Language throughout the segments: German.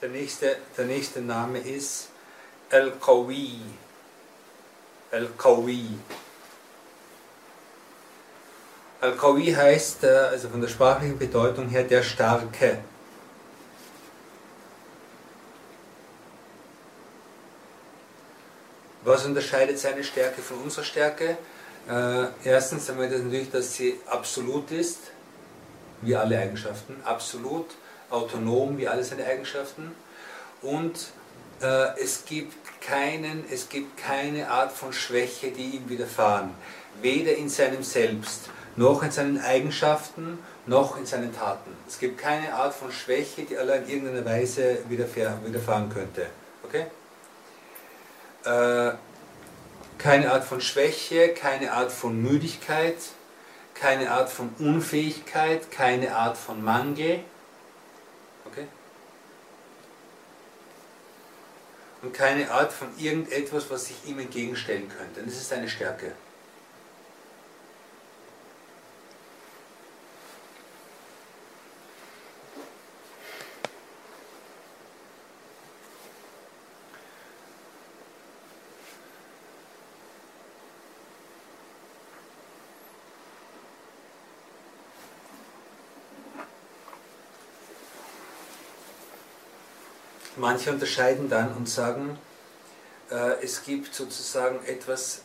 Der nächste, der nächste Name ist Al-Qawi. Al-Qawi. Al-Qawi heißt, äh, also von der sprachlichen Bedeutung her, der Starke. Was unterscheidet seine Stärke von unserer Stärke? Äh, erstens einmal das natürlich, dass sie absolut ist, wie alle Eigenschaften, absolut, autonom, wie alle seine Eigenschaften. Und äh, es, gibt keinen, es gibt keine Art von Schwäche, die ihm widerfahren. Weder in seinem Selbst, noch in seinen Eigenschaften, noch in seinen Taten. Es gibt keine Art von Schwäche, die Allah in irgendeiner Weise widerfahren könnte. Okay? Äh, keine Art von Schwäche, keine Art von Müdigkeit, keine Art von Unfähigkeit, keine Art von Mangel. Okay? Und keine Art von irgendetwas, was sich ihm entgegenstellen könnte. Und das ist seine Stärke. Manche unterscheiden dann und sagen, äh, es gibt sozusagen etwas,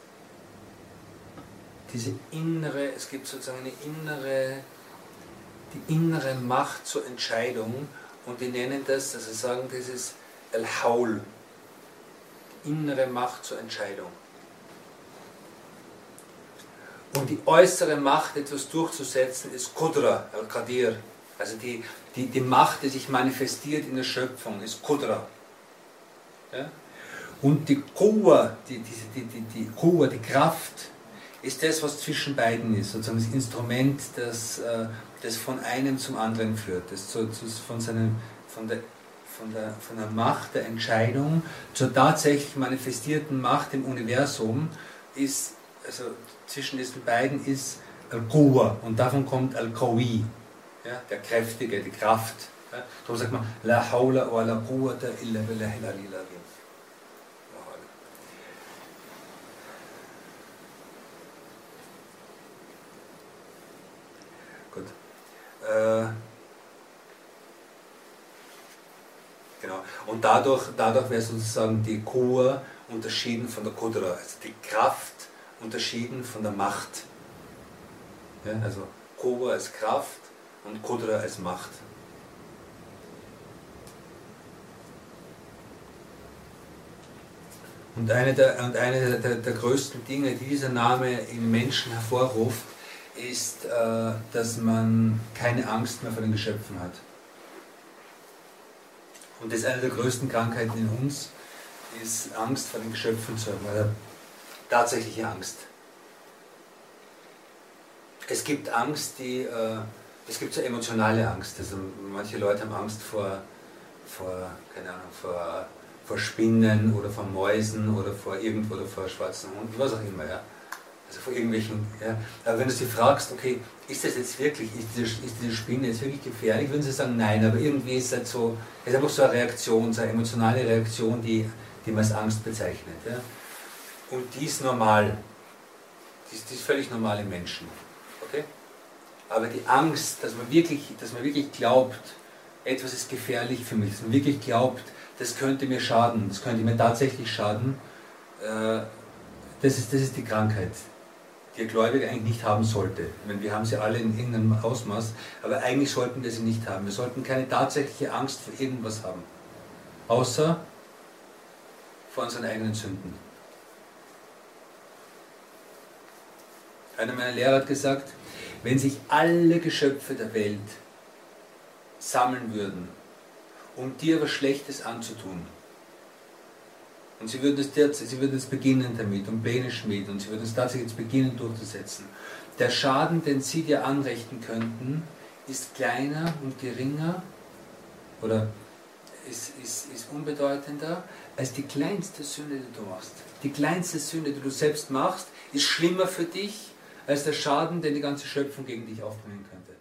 diese innere, es gibt sozusagen eine innere, die innere Macht zur Entscheidung und die nennen das, also sagen, das ist Al-Haul, innere Macht zur Entscheidung. Und die äußere Macht, etwas durchzusetzen, ist Qudra, Al-Qadir, also die, die, die Macht, die sich manifestiert in der Schöpfung, ist Kudra. Ja? Und die Kuwa, die, die, die, die, Kuwa, die Kraft, ist das, was zwischen beiden ist, sozusagen das Instrument, das, äh, das von einem zum anderen führt, das zu, zu, von, seinem, von, der, von, der, von der Macht der Entscheidung zur tatsächlich manifestierten Macht im Universum ist, also zwischen diesen beiden ist Al-Quwa und davon kommt Al-Qawi, ja, der Kräftige, die Kraft. Ja. Darum sagt man, La hawla wa la quwwata illa billahi al Gut. Äh, genau. Und dadurch, dadurch wäre sozusagen die Kur unterschieden von der Kudra, also die Kraft unterschieden von der Macht. Ja, also Kuwa als Kraft und Kudra als Macht. Und eine, der, und eine der, der, größten Dinge, die dieser Name im Menschen hervorruft, ist, äh, dass man keine Angst mehr vor den Geschöpfen hat. Und das ist eine der größten Krankheiten in uns, ist Angst vor den Geschöpfen zu haben, oder tatsächliche Angst. Es gibt Angst, die äh, es gibt so emotionale Angst. Also manche Leute haben Angst vor, vor keine Ahnung, vor, vor Spinnen oder vor Mäusen oder vor irgendwo oder vor schwarzen Hunden, was auch immer, ja. Also vor irgendwelchen, ja. Aber wenn du sie fragst, okay, ist das jetzt wirklich, ist diese, ist diese Spinne jetzt wirklich gefährlich, würden sie sagen, nein, aber irgendwie ist das so, es ist einfach so eine Reaktion, so eine emotionale Reaktion, die, die man als Angst bezeichnet. Ja. Und die ist normal. Die ist, die ist völlig normal im Menschen. Okay? Aber die Angst, dass man wirklich, dass man wirklich glaubt, etwas ist gefährlich für mich, dass man wirklich glaubt, das könnte mir schaden, das könnte mir tatsächlich schaden, äh, das ist, das ist die Krankheit, die ein Gläubiger eigentlich nicht haben sollte. Ich meine, wir haben sie alle in irgendeinem Ausmaß, aber eigentlich sollten wir sie nicht haben. Wir sollten keine tatsächliche Angst vor irgendwas haben, außer vor unseren eigenen Sünden. Einer meiner Lehrer hat gesagt, wenn sich alle Geschöpfe der Welt sammeln würden, um dir was Schlechtes anzutun, und sie würden, es, sie würden es beginnen damit und Pläne schmieden und sie würden es tatsächlich jetzt beginnen durchzusetzen. Der Schaden, den sie dir anrichten könnten, ist kleiner und geringer oder ist, ist, ist unbedeutender als die kleinste Sünde, die du machst. Die kleinste Sünde, die du selbst machst, ist schlimmer für dich als der Schaden, den die ganze Schöpfung gegen dich aufbringen könnte.